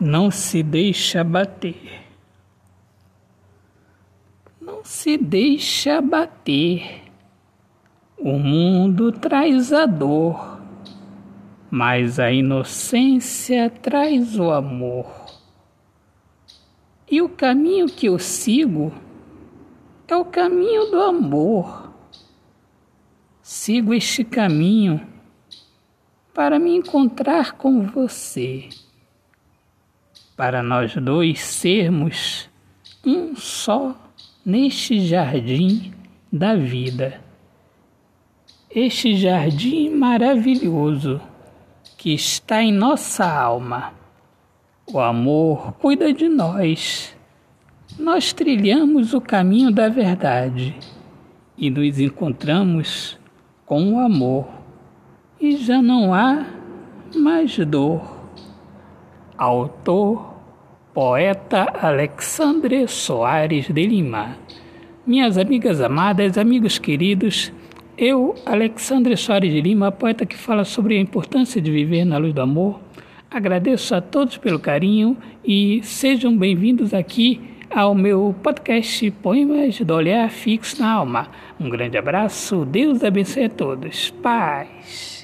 não se deixa bater. Não se deixa bater. O mundo traz a dor, mas a inocência traz o amor. E o caminho que eu sigo é o caminho do amor. Sigo este caminho para me encontrar com você para nós dois sermos um só neste jardim da vida. Este jardim maravilhoso que está em nossa alma. O amor cuida de nós. Nós trilhamos o caminho da verdade e nos encontramos com o amor, e já não há mais dor autor, poeta Alexandre Soares de Lima. Minhas amigas amadas, amigos queridos, eu, Alexandre Soares de Lima, poeta que fala sobre a importância de viver na luz do amor, agradeço a todos pelo carinho e sejam bem-vindos aqui ao meu podcast Poemas do Olhar Fixo na Alma. Um grande abraço, Deus abençoe a todos. Paz.